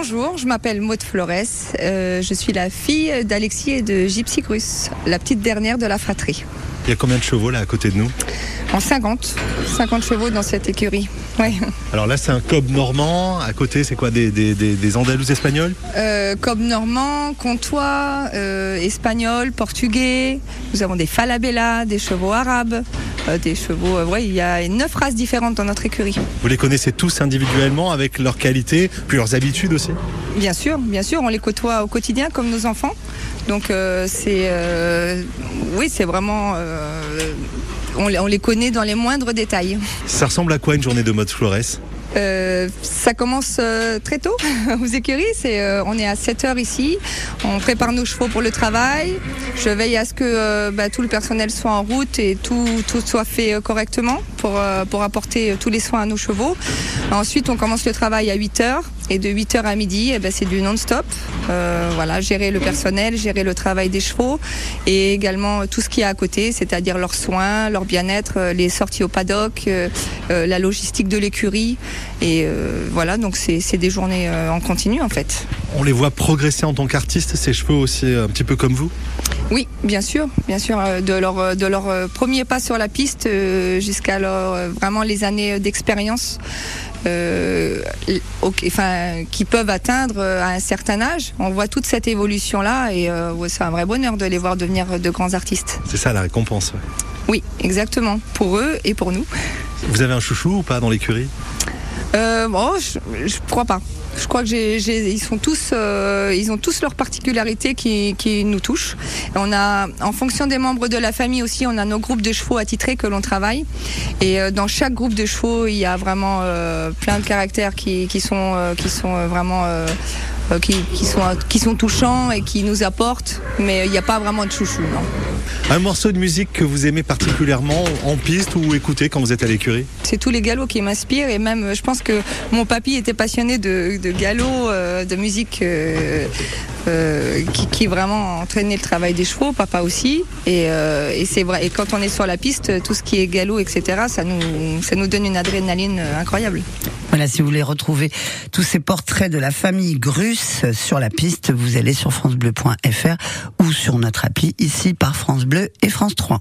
bonjour, je m'appelle Maud Flores. Euh, je suis la fille d'Alexis et de Gypsy Crus, la petite dernière de la fratrie. Il y a combien de chevaux là à côté de nous? En 50, 50 chevaux dans cette écurie. Ouais. Alors là, c'est un cob normand. À côté, c'est quoi Des, des, des, des andalous espagnols? Euh, cob normand, comtois, euh, espagnol, portugais. Nous avons des falabella, des chevaux arabes, des chevaux. euh, ouais, il y a neuf races différentes dans notre écurie. Vous les connaissez tous individuellement avec leurs qualités, puis leurs habitudes aussi Bien sûr, bien sûr, on les côtoie au quotidien comme nos enfants. Donc euh, c'est, euh, oui, c'est vraiment, euh, on, les- on les connaît dans les moindres détails. Ça ressemble à quoi une journée de mode Flores Euh, ça commence euh, très tôt aux écuries. C'est, euh, on est à 7 heures ici. On prépare nos chevaux pour le travail. Je veille à ce que bah, tout le personnel soit en route et tout, tout soit fait correctement pour, pour apporter tous les soins à nos chevaux. Ensuite, on commence le travail à 8 heures. Et de 8 heures à midi, eh ben, c'est du non-stop. Euh, voilà, gérer le personnel, gérer le travail des chevaux et également tout ce qui est à côté, c'est-à-dire leurs soins, leur bien-être, euh, les sorties au paddock, euh, la logistique de l'écurie. Et voilà, donc c'est des journées en continu en fait. On les voit progresser en tant qu'artistes, ces chevaux aussi un petit peu comme vous? Oui, bien sûr, bien sûr, euh, de leur euh, de leur euh, premier pas sur la piste jusqu'à leur vraiment les années d'expérience. Euh, enfin, qui peuvent atteindre à un certain âge. On voit toute cette évolution là et euh, c'est un vrai bonheur de les voir devenir de grands artistes. C'est ça la récompense. ouais. Oui, exactement, pour eux et pour nous. Vous avez un chouchou ou pas dans l'écurie? Euh, bon, je, je crois pas. Je crois que ils sont tous, euh, ils ont tous leurs particularités qui, qui nous touchent. On a, en fonction des membres de la famille aussi, on a nos groupes de chevaux attitrés que l'on travaille. Et euh, dans chaque groupe de chevaux, il y a vraiment plein de caractères qui, qui sont, qui sont vraiment, qui, qui sont, qui sont touchants et qui nous apportent. Mais il n'y a pas vraiment de chouchou, non. Un morceau de musique que vous aimez particulièrement en piste ou écoutez quand vous êtes à l'écurie? C'est tous les galops qui m'inspirent et même euh, je pense que mon papy était passionné de, de galop, euh, de musique euh, euh, qui, qui vraiment entraînait le travail des chevaux, papa aussi. Et, euh, et c'est vrai. Et quand on est sur la piste, tout ce qui est galop, etc., ça nous, ça nous donne une adrénaline euh, incroyable. Si vous voulez retrouver tous ces portraits de la famille Grus sur la piste, vous allez sur francebleu.fr ou sur notre appli ici par France Bleu et France 3.